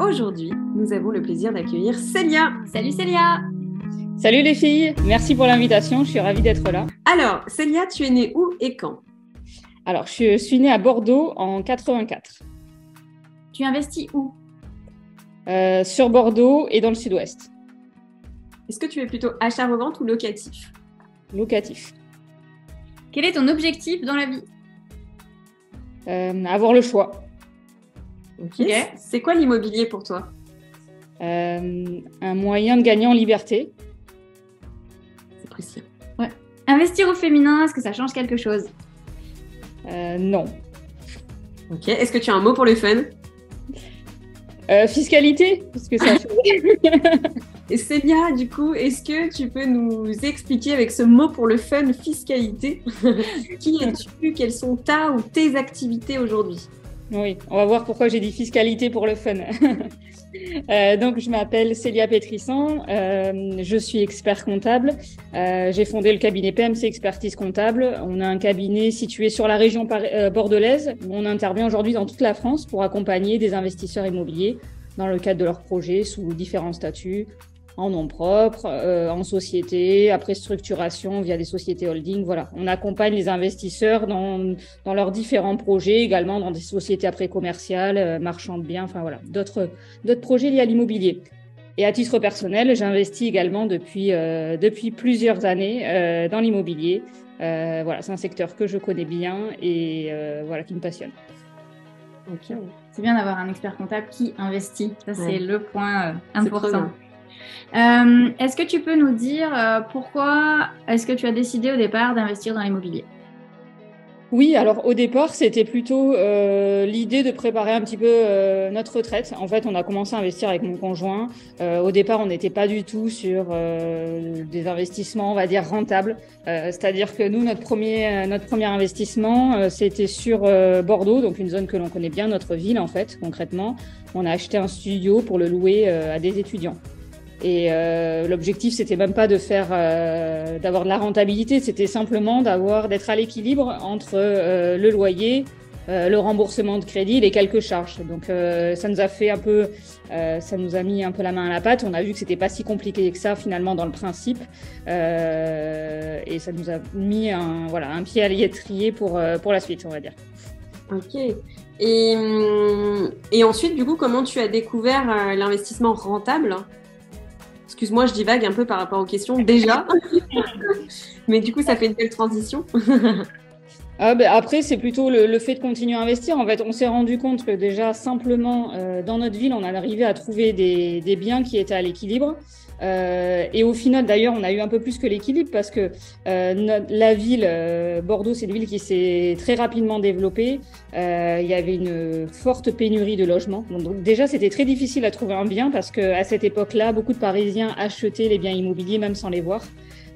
aujourd'hui, nous avons le plaisir d'accueillir Célia. Salut Célia Salut les filles, merci pour l'invitation, je suis ravie d'être là. Alors, Célia, tu es née où et quand? Alors, je suis née à Bordeaux en 84. Tu investis où? Euh, Sur Bordeaux et dans le sud-ouest. Est-ce que tu es plutôt achat-revente ou locatif? Locatif. Quel est ton objectif dans la vie? Euh, Avoir le choix. C'est quoi l'immobilier pour toi? Euh, Un moyen de gagner en liberté. C'est précis. Ouais. Investir au féminin, est-ce que ça change quelque chose? Euh, Non. Ok. Est-ce que tu as un mot pour le fun? Euh, Fiscalité, parce que ça. Du coup, est-ce que tu peux nous expliquer avec ce mot pour le fun, fiscalité, qui es-tu, quelles sont ta ou tes activités aujourd'hui? Oui, on va voir pourquoi j'ai dit fiscalité pour le fun. euh, donc, je m'appelle Célia Pétrissan, euh, je suis expert comptable. Euh, j'ai fondé le cabinet PMC Expertise Comptable. On a un cabinet situé sur la région bordelaise. On intervient aujourd'hui dans toute la France pour accompagner des investisseurs immobiliers dans le cadre de leurs projets sous différents statuts, en nom propre, euh, en société, après structuration via des sociétés holding. Voilà, on accompagne les investisseurs dans, dans leurs différents projets, également dans des sociétés après commerciales, euh, marchands de biens, enfin voilà, d'autres projets liés à l'immobilier. Et à titre personnel, j'investis également depuis euh, depuis plusieurs années dans l'immobilier. voilà, c'est un secteur que je connais bien et voilà qui me passionne. Ok, c'est bien d'avoir un expert comptable qui investit. Ça c'est le point important. Est-ce que tu peux nous dire pourquoi est-ce que tu as décidé au départ d'investir dans l'immobilier? Oui, alors au départ, c'était plutôt euh, l'idée de préparer un petit peu euh, notre retraite. En fait, on a commencé à investir avec mon conjoint. Euh, au départ, on n'était pas du tout sur des investissements, on va dire, rentables. C'est-à-dire que nous, notre premier, notre premier investissement, c'était sur Bordeaux, donc une zone que l'on connaît bien, notre ville en fait, concrètement. On a acheté un studio pour le louer à des étudiants. Et euh, l'objectif, c'était même pas de faire, euh, d'avoir de la rentabilité, c'était simplement d'avoir, d'être à l'équilibre entre euh, le loyer, euh, le remboursement de crédit, les quelques charges. Donc, ça nous a fait un peu, ça nous a mis un peu la main à la pâte. On a vu que c'était pas si compliqué que ça finalement dans le principe, et ça nous a mis un, voilà, un pied à l'étrier pour pour la suite, on va dire. Ok. Et, hum, et ensuite, du coup, comment tu as découvert l'investissement rentable? Excuse-moi, je divague un peu par rapport aux questions déjà. Mais du coup, ça fait une belle transition. Ah ben, après, c'est plutôt le, fait de continuer à investir. En fait, on s'est rendu compte que déjà, simplement, euh, dans notre ville, on a arrivé à trouver des, des biens qui étaient à l'équilibre. Euh, et au final, d'ailleurs, on a eu un peu plus que l'équilibre parce que euh, la ville, euh, Bordeaux, c'est une ville qui s'est très rapidement développée. Il y avait une forte pénurie de logements. Donc, déjà, c'était très difficile à trouver un bien parce que à cette époque-là, beaucoup de Parisiens achetaient les biens immobiliers même sans les voir.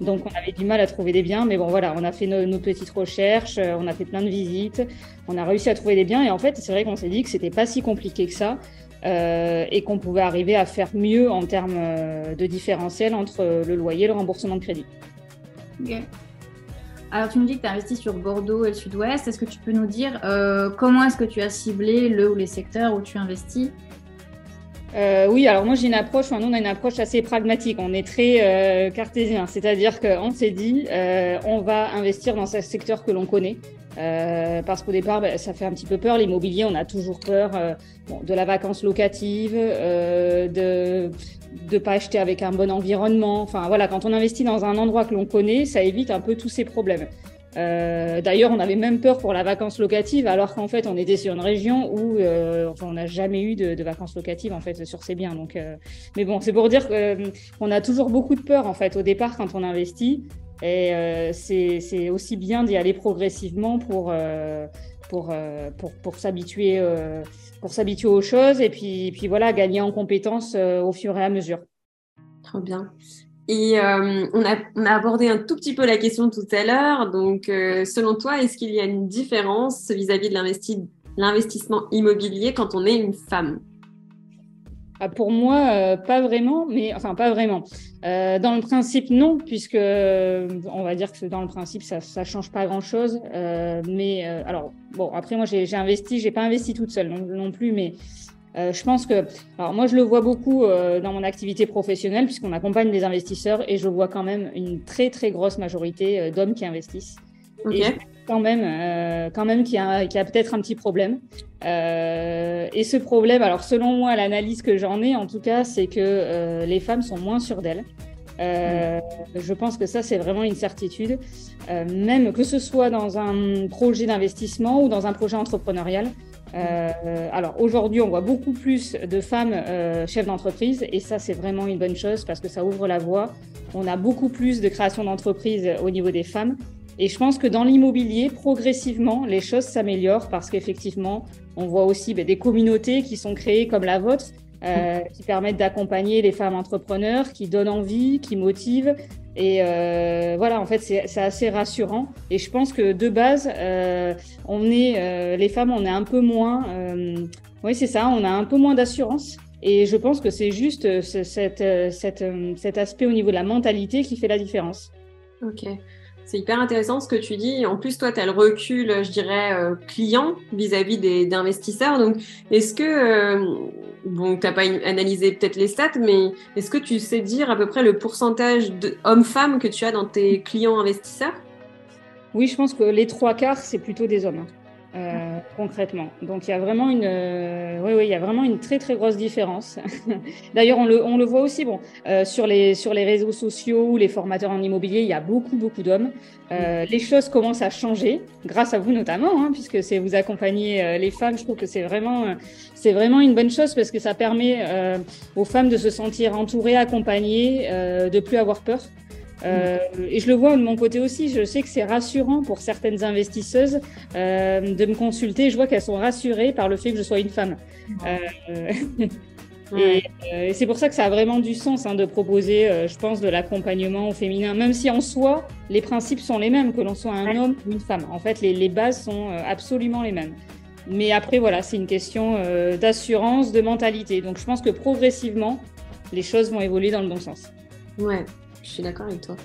Donc on avait du mal à trouver des biens, mais bon voilà, on a fait nos, petites recherches, on a fait plein de visites, on a réussi à trouver des biens et en fait c'est vrai qu'on s'est dit que c'était pas si compliqué que ça euh, et qu'on pouvait arriver à faire mieux en termes euh, de différentiel entre le loyer et le remboursement de crédit. Ok. Alors tu nous dis que tu as investi sur Bordeaux et le Sud-Ouest. Est-ce que tu peux nous dire comment est-ce que tu as ciblé le ou les secteurs où tu investis? Euh, oui, alors moi j'ai une approche, enfin, nous on a une approche assez pragmatique, on est très euh, cartésien, c'est-à-dire qu'on s'est dit euh, on va investir dans ce secteur que l'on connaît. Euh, parce qu'au départ, bah, ça fait un petit peu peur. L'immobilier, on a toujours peur euh, de la vacance locative, euh, de ne pas acheter avec un bon environnement. Enfin voilà, quand on investit dans un endroit que l'on connaît, ça évite un peu tous ces problèmes. D'ailleurs, on avait même peur pour la vacance locative, alors qu'en fait, on était sur une région où on n'a jamais eu de, de, vacances locatives en fait sur ces biens. Donc, mais bon, c'est pour dire qu'on a toujours beaucoup de peur en fait au départ quand on investit, et euh, c'est aussi bien d'y aller progressivement pour pour pour, pour s'habituer pour s'habituer aux choses et puis puis voilà gagner en compétences au fur et à mesure. Trop bien. Et euh, on, a, on, a, abordé un tout petit peu la question tout à l'heure. Donc, euh, selon toi, est-ce qu'il y a une différence vis-à-vis de l'investissement immobilier quand on est une femme? Ah, Pour moi, euh, pas vraiment, mais enfin pas vraiment. Euh, dans le principe, non, puisque on va dire que dans le principe, ça, ça change pas grand-chose. mais alors, bon, après moi, j'ai investi, j'ai pas investi toute seule non, non plus, mais euh, je pense que, alors moi je le vois beaucoup euh, dans mon activité professionnelle puisqu'on accompagne des investisseurs et je vois quand même une très très grosse majorité euh, d'hommes qui investissent. Et quand même, quand même qu'il y a, peut-être un petit problème. et ce problème, alors selon moi, l'analyse que j'en ai en tout cas, c'est que les femmes sont moins sûres d'elles. Euh, je pense que ça, c'est vraiment une certitude. Euh, même que ce soit dans un projet d'investissement ou dans un projet entrepreneurial, euh, alors aujourd'hui, on voit beaucoup plus de femmes euh, chefs d'entreprise et ça, c'est vraiment une bonne chose parce que ça ouvre la voie. On a beaucoup plus de création d'entreprises au niveau des femmes. Et je pense que dans l'immobilier, progressivement, les choses s'améliorent parce qu'effectivement, on voit aussi ben, des communautés qui sont créées comme la vôtre, euh, qui permettent d'accompagner les femmes entrepreneurs, qui donnent envie, qui motivent. Et euh, voilà, en fait, c'est assez rassurant. Et je pense que de base, euh, on est, les femmes, on est un peu moins, oui, c'est ça, on a un peu moins d'assurance. Et je pense que c'est juste cette, cette, cet aspect au niveau de la mentalité qui fait la différence. Ok. C'est hyper intéressant ce que tu dis. En plus, toi, tu as le recul, je dirais, client vis-à-vis des investisseurs. Donc, est-ce que bon, tu n'as pas analysé peut-être les stats, mais est-ce que tu sais dire à peu près le pourcentage d'hommes-femmes que tu as dans tes clients investisseurs? Oui, je pense que les trois quarts, c'est plutôt des hommes. Euh, concrètement. Donc il y a vraiment une, euh, oui, oui, il y a vraiment une très très grosse différence. D'ailleurs, on le, on le voit aussi, bon, euh, sur les sur les réseaux sociaux, les formateurs en immobilier, il y a beaucoup beaucoup d'hommes. les choses commencent à changer, grâce à vous notamment, hein, puisque c'est vous accompagnez les femmes. Je trouve que c'est vraiment c'est vraiment une bonne chose parce que ça permet aux femmes de se sentir entourées, accompagnées, de plus avoir peur. Euh, et je le vois de mon côté aussi, je sais que c'est rassurant pour certaines investisseuses euh, de me consulter. Je vois qu'elles sont rassurées par le fait que je sois une femme. Euh, et, et c'est pour ça que ça a vraiment du sens hein, de proposer, je pense, de l'accompagnement au féminin, même si en soi, les principes sont les mêmes, que l'on soit un homme ou une femme. En fait, les, les bases sont absolument les mêmes. Mais après, voilà, c'est une question d'assurance, de mentalité. Donc je pense que progressivement, les choses vont évoluer dans le bon sens. Ouais. Je suis d'accord avec toi.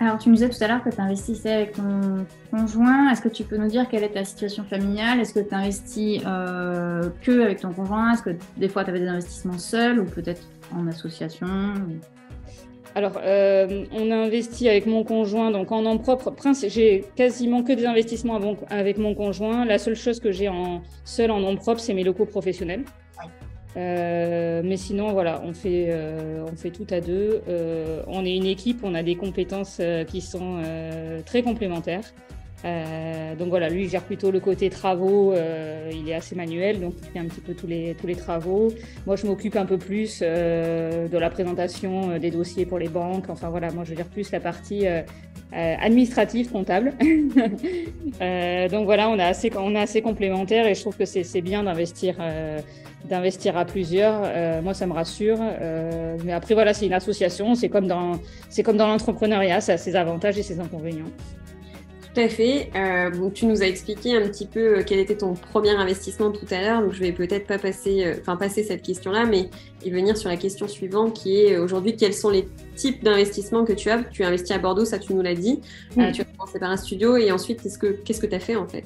Alors, tu nous disais tout à l'heure que tu investissais avec ton conjoint. Est-ce que tu peux nous dire quelle est ta situation familiale? Est-ce que tu investis euh, que avec ton conjoint? Est-ce que des fois tu avais des investissements seuls ou peut-être en association alors, euh, on a investi avec mon conjoint, donc en nom propre. J'ai quasiment que des investissements avec mon conjoint. La seule chose que j'ai en seul en nom propre, c'est mes locaux professionnels. Euh, mais sinon, voilà, on fait, euh, on fait tout à deux. Euh, on est une équipe, on a des compétences qui sont très complémentaires. donc voilà, lui il gère plutôt le côté travaux, il est assez manuel, donc il fait un petit peu tous les, tous les travaux. Moi je m'occupe un peu plus de la présentation des dossiers pour les banques, enfin voilà, moi je gère plus la partie administrative, comptable. donc voilà, on est assez, on est assez complémentaires et je trouve que c'est bien d'investir d'investir à plusieurs. Euh, moi, ça me rassure. Euh, mais après, voilà, c'est une association. C'est comme dans, c'est comme dans l'entrepreneuriat. Ça a ses avantages et ses inconvénients. Tout à fait. Euh, tu nous as expliqué un petit peu quel était ton premier investissement tout à l'heure. Donc, je vais peut-être pas passer, enfin, passer cette question-là, mais y venir sur la question suivante qui est aujourd'hui, quels sont les types d'investissements que tu as? Tu as investi à Bordeaux, ça, tu nous l'as dit. tu as commencé par un studio et ensuite, qu'est-ce que qu'est-ce que tu as fait en fait?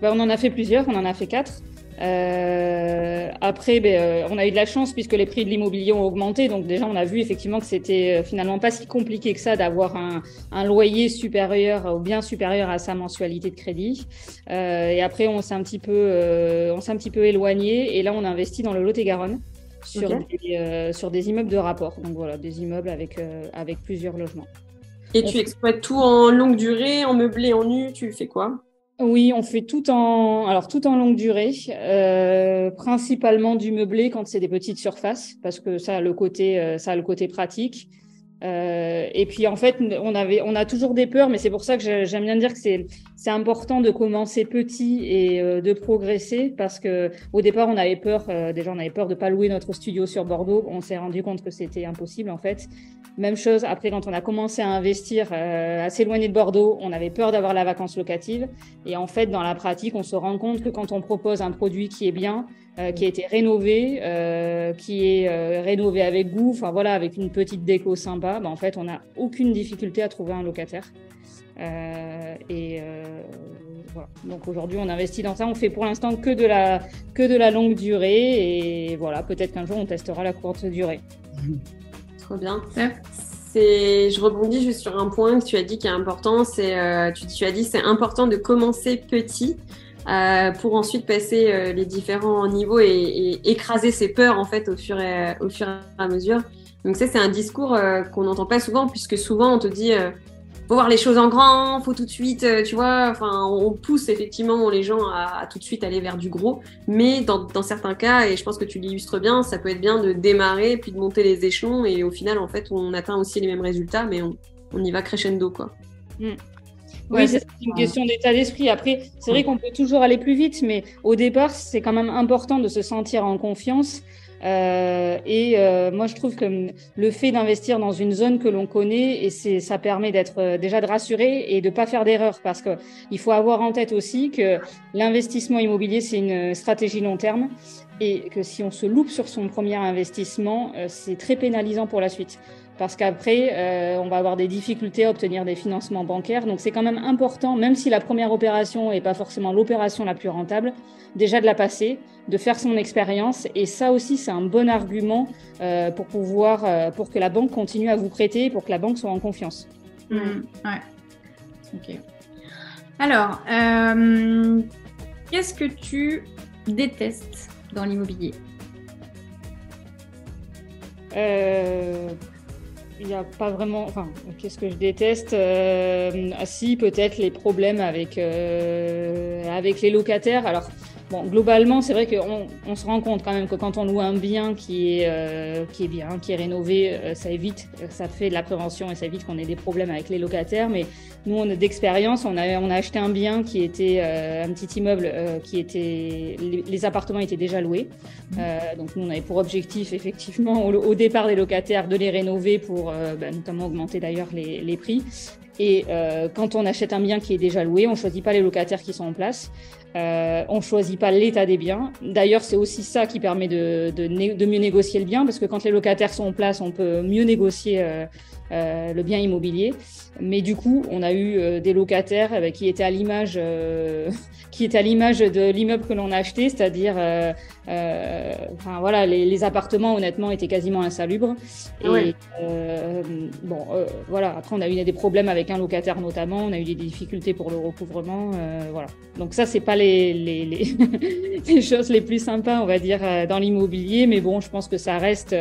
Ben, On en a fait plusieurs. On en a fait quatre. Euh, après, ben, euh, on a eu de la chance puisque les prix de l'immobilier ont augmenté. Donc déjà, on a vu effectivement que c'était euh, finalement pas si compliqué que ça d'avoir un, un, loyer supérieur ou bien supérieur à sa mensualité de crédit. Euh, et après, on s'est un petit peu, euh, on s'est un petit peu éloigné. Et là, on a investi dans le Lot-et-Garonne sur, des, sur des immeubles de rapport. Donc voilà, des immeubles avec, avec plusieurs logements. Et tu exploites tout en longue durée, en meublé, en nu, tu fais quoi? Oui, on fait tout en, alors tout en longue durée, euh, principalement du meublé quand c'est des petites surfaces, parce que ça a le côté, euh, ça a le côté pratique. Euh, et puis en fait, on avait, on a toujours des peurs, mais c'est pour ça que j'aime bien dire que c'est, c'est important de commencer petit et euh, de progresser, parce que au départ, on avait peur, euh, déjà on avait peur de pas louer notre studio sur Bordeaux. On s'est rendu compte que c'était impossible en fait. Même chose après quand on a commencé à investir à s'éloigner de Bordeaux, on avait peur d'avoir la vacance locative. Et en fait, dans la pratique, on se rend compte que quand on propose un produit qui est bien, euh, qui a été rénové, euh, qui est euh, rénové avec goût, enfin voilà, avec une petite déco sympa, bah, en fait, on n'a aucune difficulté à trouver un locataire. Euh, et voilà. Donc aujourd'hui, on investit dans ça. On fait pour l'instant que de la que de la longue durée et voilà, peut-être qu'un jour on testera la courte durée. Trop bien. C'est, je rebondis juste sur un point que tu as dit qui est important. C'est, euh, tu, tu, as dit, c'est important de commencer petit euh, pour ensuite passer euh, les différents niveaux et, écraser ses peurs en fait au fur et, au fur et à mesure. Donc ça, c'est un discours euh, qu'on n'entend pas souvent puisque souvent on te dit faut voir les choses en grand, faut tout de suite, euh, tu vois, enfin, on pousse effectivement les gens à, tout de suite aller vers du gros, mais dans, certains cas, et je pense que tu l'illustres bien, ça peut être bien de démarrer puis de monter les échelons et au final, en fait, on atteint aussi les mêmes résultats, mais on, y va crescendo, quoi. Mm. Oui, c'est une question d'état d'esprit. Après, c'est vrai qu'on peut toujours aller plus vite, mais au départ, c'est quand même important de se sentir en confiance. Euh, et euh, moi, je trouve que le fait d'investir dans une zone que l'on connaît, et c'est, ça permet d'être euh, déjà de rassurer et de pas faire d'erreur, parce que il faut avoir en tête aussi que l'investissement immobilier c'est une stratégie long terme. Et que si on se loupe sur son premier investissement, c'est très pénalisant pour la suite parce qu'après, euh, on va avoir des difficultés à obtenir des financements bancaires. Donc c'est quand même important, même si la première opération n'est pas forcément l'opération la plus rentable, déjà de la passer, de faire son expérience. Et ça aussi, c'est un bon argument euh, pour pouvoir, euh, pour que la banque continue à vous prêter, pour que la banque soit en confiance. Mmh, ouais. Ok. Alors, qu'est-ce que tu détestes dans l'immobilier? Euh, il n'y a pas vraiment. Enfin, qu'est-ce que je déteste euh, ah, Si, peut-être les problèmes avec, euh, avec les locataires. Alors, Bon, globalement, c'est vrai qu'on on se rend compte quand même que quand on loue un bien qui est, euh, qui est bien, qui est rénové, euh, ça évite, ça fait de la prévention et ça évite qu'on ait des problèmes avec les locataires. Mais nous, on a d'expérience, on a, on a acheté un bien qui était euh, un petit immeuble qui était, les, appartements étaient déjà loués. Mmh. donc nous, on avait pour objectif effectivement au, départ des locataires de les rénover pour bah, notamment augmenter d'ailleurs les, les prix. Et quand on achète un bien qui est déjà loué, on choisit pas les locataires qui sont en place. Euh, on choisit pas l'état des biens. D'ailleurs, c'est aussi ça qui permet de, de, mieux négocier le bien, parce que quand les locataires sont en place, on peut mieux négocier euh, euh, le bien immobilier. Mais du coup, on a eu euh, des locataires euh, qui étaient à l'image, qui étaient à l'image de l'immeuble que l'on a acheté, c'est-à-dire, enfin voilà, les, appartements honnêtement étaient quasiment insalubres. Et bon, voilà. Après, on a eu des problèmes avec un locataire notamment, on a eu des difficultés pour le recouvrement, voilà. Donc ça, c'est pas les, les, les, les, choses les plus sympas, on va dire, dans l'immobilier, mais bon, je pense que ça reste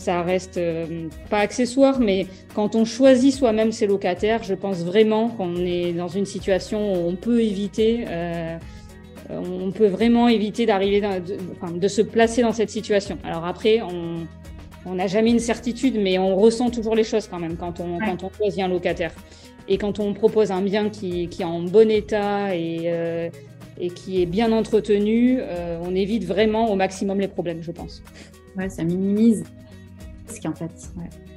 ça reste euh, pas accessoire, mais quand on choisit soi-même ses locataires, je pense vraiment qu'on est dans une situation où on peut éviter, euh, on peut vraiment éviter d'arriver, de, enfin, de, se placer dans cette situation. Alors après, on n'a jamais une certitude, mais on ressent toujours les choses quand même quand on, quand on choisit un locataire. Et quand on propose un bien qui, qui est en bon état et, euh, et qui est bien entretenu, on évite vraiment au maximum les problèmes, je pense. Ouais, ça minimise en fait.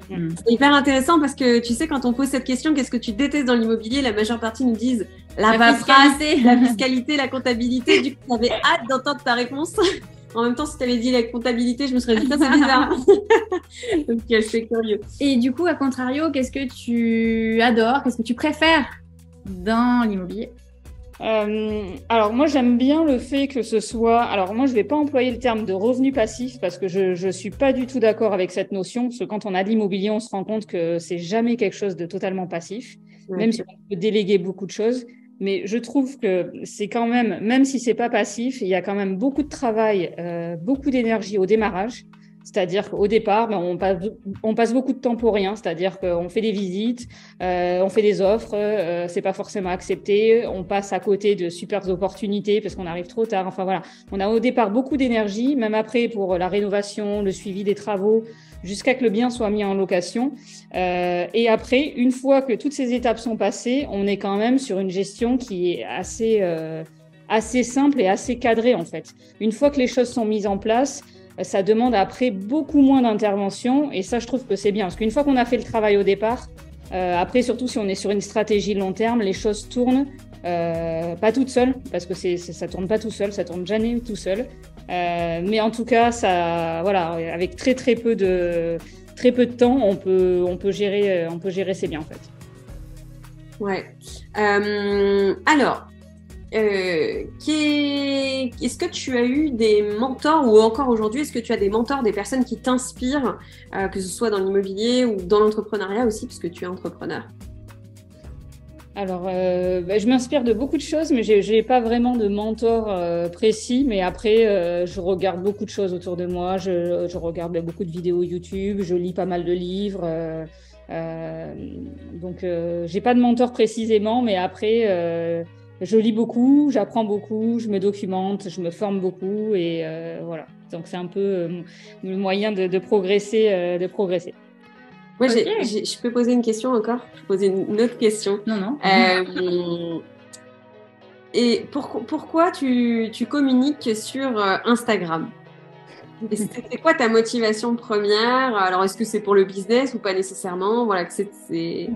C'est hyper intéressant parce que tu sais, quand on pose cette question, qu'est-ce que tu détestes dans l'immobilier La majeure partie nous disent la, fiscalité, la fiscalité, la comptabilité. Du coup, j'avais hâte d'entendre ta réponse. En même temps, si tu avais dit la comptabilité, je me serais dit, ça c'est bizarre. Donc, c'est curieux. Et du coup, à contrario, qu'est-ce que tu adores Qu'est-ce que tu préfères dans l'immobilier? Euh, alors moi j'aime bien le fait que ce soit. Alors moi je vais pas employer le terme de revenu passif parce que je je suis pas du tout d'accord avec cette notion. Parce que quand on a de l'immobilier, on se rend compte que c'est jamais quelque chose de totalement passif, même si on peut déléguer beaucoup de choses. Mais je trouve que c'est quand même, même si c'est pas passif, il y a quand même beaucoup de travail, euh, beaucoup d'énergie au démarrage. C'est-à-dire qu'au départ, ben, on, passe, beaucoup de temps pour rien. C'est-à-dire qu'on fait des visites, euh, on fait des offres, euh, c'est pas forcément accepté. On passe à côté de super opportunités parce qu'on arrive trop tard. Enfin voilà, on a au départ beaucoup d'énergie, même après pour la rénovation, le suivi des travaux, jusqu'à que le bien soit mis en location. Euh, et après, une fois que toutes ces étapes sont passées, on est quand même sur une gestion qui est assez euh, assez simple et assez cadrée en fait. Une fois que les choses sont mises en place, ça demande après beaucoup moins d'intervention et ça je trouve que c'est bien parce qu'une fois qu'on a fait le travail au départ, euh, après surtout si on est sur une stratégie long terme, les choses tournent euh, pas toutes seules parce que c'est, ça tourne pas tout seul, ça tourne jamais tout seul, euh, mais en tout cas ça voilà avec très très peu de très peu de temps on peut on peut gérer on peut gérer ces biens en fait. Ouais. alors, euh, est-ce que tu as eu des mentors ou encore aujourd'hui, est-ce que tu as des mentors, des personnes qui t'inspirent, euh, que ce soit dans l'immobilier ou dans l'entrepreneuriat aussi, puisque tu es entrepreneur? Alors, euh, bah, je m'inspire de beaucoup de choses, mais je n'ai pas vraiment de mentor précis. Mais après, je regarde beaucoup de choses autour de moi. Je, regarde beaucoup de vidéos YouTube, je lis pas mal de livres. donc, j'ai pas de mentor précisément, mais après, je lis beaucoup, j'apprends beaucoup, je me documente, je me forme beaucoup et euh, voilà. Donc c'est un peu euh, le moyen de, progresser, euh, de progresser. Moi, je peux poser une question encore? Je peux poser une autre question. Non, non. et pourquoi tu, tu, communiques sur Instagram? C'était quoi ta motivation première? Alors, est-ce que c'est pour le business ou pas nécessairement? Voilà, que c'est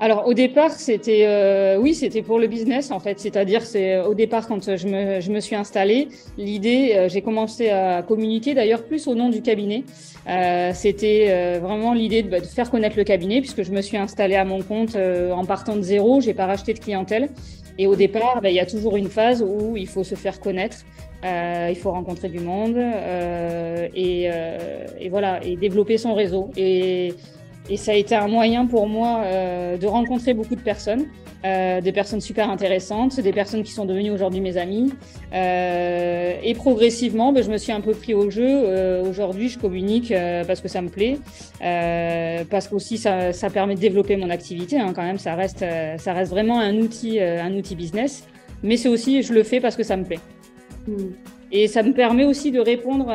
alors au départ, c'était euh, oui, c'était pour le business en fait. C'est-à-dire, c'est au départ quand je me, je me suis installée, l'idée, euh, j'ai commencé à communiquer d'ailleurs plus au nom du cabinet. Euh, c'était euh, vraiment l'idée de, bah, de, faire connaître le cabinet puisque je me suis installée à mon compte en partant de zéro. J'ai pas racheté de clientèle. Et au départ, bah, il y a toujours une phase où il faut se faire connaître. il faut rencontrer du monde et, et, voilà et développer son réseau. Et Et ça a été un moyen pour moi euh, de rencontrer beaucoup de personnes, euh, des personnes super intéressantes, des personnes qui sont devenues aujourd'hui mes amis. Euh, et progressivement, ben, je me suis un peu pris au jeu. Aujourd'hui, je communique parce que ça me plaît, parce qu'aussi ça, ça permet de développer mon activité. Hein, quand même, ça reste, ça reste vraiment un outil, un outil business. Mais c'est aussi, je le fais parce que ça me plaît. Hmm. Et ça me permet aussi de répondre,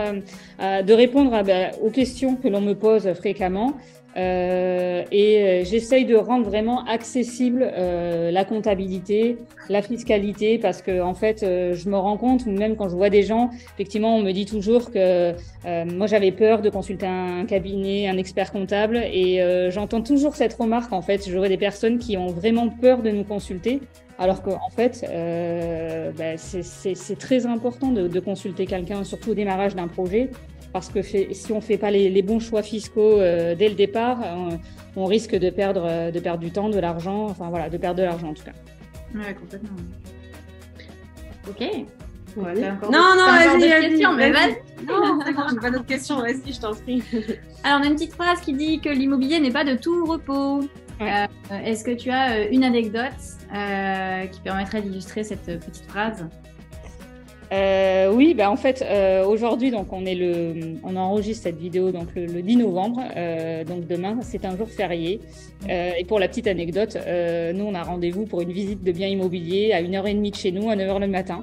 de répondre à, ben, aux questions que l'on me pose fréquemment. Euh, et euh, j'essaye de rendre vraiment accessible euh, la comptabilité, la fiscalité, parce que en fait, je me rends compte, même quand je vois des gens, effectivement, on me dit toujours que moi j'avais peur de consulter un cabinet, un expert comptable, et j'entends toujours cette remarque. En fait, j'aurais des personnes qui ont vraiment peur de nous consulter, alors qu'en en fait, bah, c'est très important de consulter quelqu'un, surtout au démarrage d'un projet parce que si on ne fait pas les, bons choix fiscaux euh, dès le départ, on, risque de perdre, euh, de perdre du temps, de l'argent, enfin voilà, de perdre de l'argent en tout cas. Ouais, complètement. Ok. Non, non, vas-y, vas-y. Mais vas-y. Non, c'est bon, j'ai pas d'autres questions, vas-y, je t'en prie. Alors, on a une petite phrase qui dit que l'immobilier n'est pas de tout repos. Euh, est-ce que tu as une anecdote qui permettrait d'illustrer cette petite phrase? Euh, oui, bah en fait, euh, aujourd'hui, donc on est le, on enregistre cette vidéo donc le, 10 novembre, euh, donc demain, c'est un jour férié. Euh, et pour la petite anecdote, euh, nous on a rendez-vous pour une visite de biens immobiliers à 1h30 de chez nous, à 9h le matin.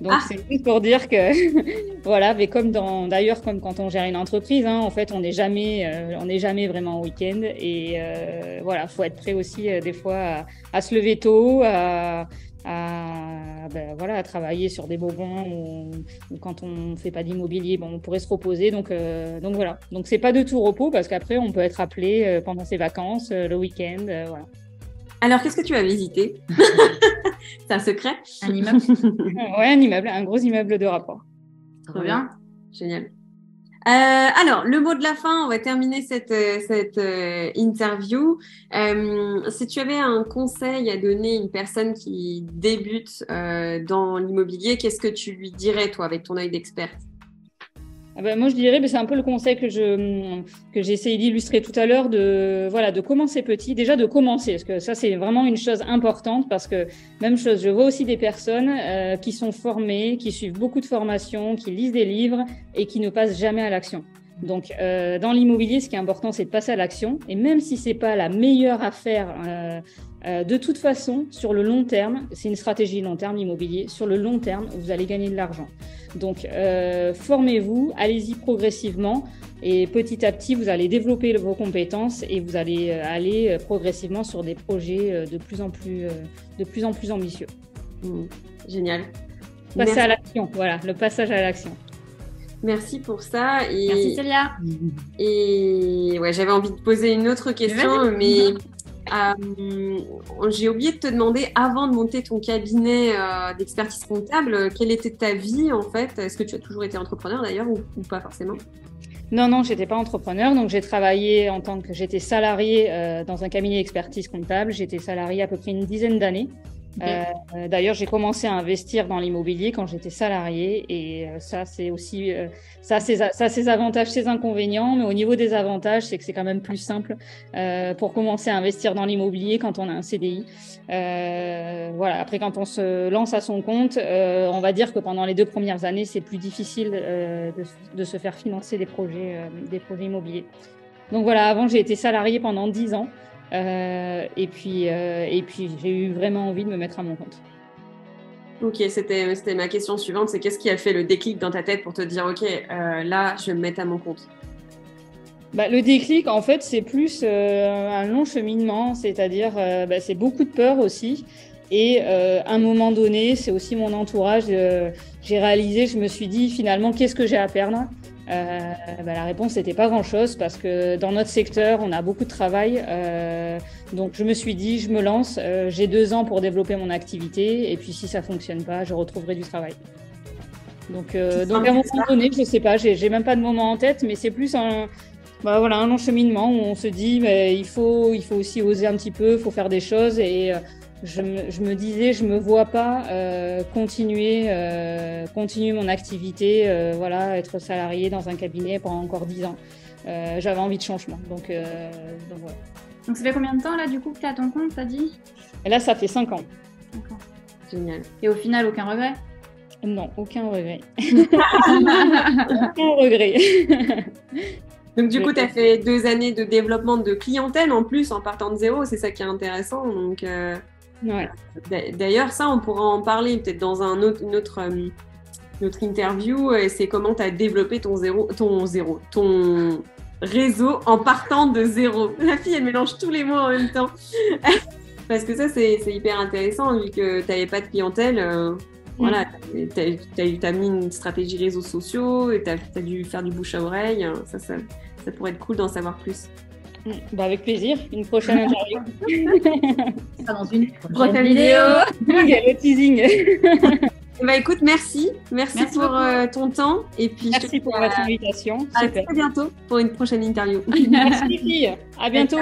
Donc ah. c'est juste pour dire que voilà, mais comme dans d'ailleurs comme quand on gère une entreprise, hein, en fait on n'est jamais euh, on n'est jamais vraiment au week-end et euh, voilà, faut être prêt aussi euh, des fois à, à, se lever tôt, à, à, ben, voilà, à travailler sur des bobons ou, ou quand on fait pas d'immobilier, bon, on pourrait se reposer. Donc, euh, donc voilà. Donc c'est pas de tout repos parce qu'après on peut être appelé euh, pendant ses vacances, euh, le week-end, euh, voilà. Alors qu'est-ce que tu as visité? C'est un secret? Un immeuble Ouais, un immeuble, un gros immeuble de rapport. Trop bien. Génial. Euh, alors, le mot de la fin, on va terminer cette, euh, cette euh, interview. Si tu avais un conseil à donner à une personne qui débute dans l'immobilier, qu'est-ce que tu lui dirais, toi, avec ton œil d'experte? Ah ben, moi, je dirais, c'est un peu le conseil que je que j'ai essayé d'illustrer tout à l'heure, de voilà, de commencer petit, déjà de commencer, parce que ça c'est vraiment une chose importante, parce que même chose, je vois aussi des personnes euh, qui sont formées, qui suivent beaucoup de formations, qui lisent des livres et qui ne passent jamais à l'action. Donc, euh, dans l'immobilier, ce qui est important, c'est de passer à l'action. Et même si c'est pas la meilleure affaire, euh, euh, de toute façon, sur le long terme, c'est une stratégie long terme, l'immobilier. Sur le long terme, vous allez gagner de l'argent. Donc, euh, formez-vous, allez-y progressivement. Et petit à petit, vous allez développer vos compétences et vous allez euh, aller euh, progressivement sur des projets euh, de plus en plus, de plus, en plus ambitieux. Mmh. Génial. Passer Merci. à l'action, voilà, le passage à l'action. Merci pour ça. Et, Merci Célia. Et ouais, j'avais envie de poser une autre question, mais euh, j'ai oublié de te demander, avant de monter ton cabinet euh, d'expertise comptable, quelle était ta vie en fait? Est-ce que tu as toujours été entrepreneur d'ailleurs ou, pas forcément? Non, non, j'étais pas entrepreneur. Donc, j'ai travaillé en tant que j'étais salarié euh, dans un cabinet d'expertise comptable. J'étais salarié à peu près une dizaine d'années. Euh, D'ailleurs, j'ai commencé à investir dans l'immobilier quand j'étais salarié et euh, ça, c'est aussi euh, ça, c'est ça, ses avantages, ses inconvénients. Mais au niveau des avantages, c'est que c'est quand même plus simple pour commencer à investir dans l'immobilier quand on a un CDI. Voilà. Après, quand on se lance à son compte, on va dire que pendant les deux premières années, c'est plus difficile de, se faire financer des projets, des projets immobiliers. Donc voilà, avant, j'ai été salarié pendant dix ans. Euh, et puis, euh, et puis j'ai eu vraiment envie de me mettre à mon compte. Ok, c'était ma question suivante, c'est qu'est-ce qui a fait le déclic dans ta tête pour te dire, ok, euh, là, je vais me mettre à mon compte? Bah, le déclic, en fait, c'est plus euh, un long cheminement, c'est-à-dire, euh, bah, c'est beaucoup de peur aussi. Et euh, à un moment donné, c'est aussi mon entourage. j'ai réalisé, je me suis dit, finalement, qu'est-ce que j'ai à perdre? Euh, bah, la réponse n'était pas grand-chose parce que dans notre secteur, on a beaucoup de travail. Euh, donc je me suis dit, je me lance, euh, j'ai deux ans pour développer mon activité et puis si ça fonctionne pas, je retrouverai du travail. Donc, donc à un moment donné, je sais pas, j'ai même pas de moment en tête, mais c'est plus un, bah, voilà, un encheminement où on se dit, mais il faut, il faut aussi oser un petit peu, il faut faire des choses et je me, je me, disais, je me vois pas euh, continuer, euh, continuer mon activité, euh, voilà, être salarié dans un cabinet pendant encore dix ans. j'avais envie de changement. Donc, donc voilà. Donc ça fait combien de temps là du coup que tu as ton compte, t'as dit? Et là, ça fait 5 ans. Génial. Et au final, aucun regret? Non, aucun regret. aucun regret. Donc du coup, tu as fait deux années de développement de clientèle en plus en partant de zéro, c'est ça qui est intéressant. Donc, euh, ouais. D'ailleurs, ça, on pourra en parler peut-être dans un autre, une autre, euh, notre interview. C'est comment tu as développé ton zéro, ton zéro, ton réseau en partant de zéro. La fille, elle mélange tous les mots en même temps. Parce que ça, c'est hyper intéressant vu que tu n'avais pas de clientèle. Euh, voilà, tu as, mis une stratégie réseaux sociaux et tu as, dû faire du bouche à oreille. Ça, ça, ça pourrait être cool d'en savoir plus. Bah avec plaisir, une prochaine interview. dans une prochaine, vidéo. le teasing. bah écoute, merci. Merci, pour euh, ton temps. Et puis merci pour votre invitation. À très bientôt pour une prochaine interview. merci, fille. À bientôt.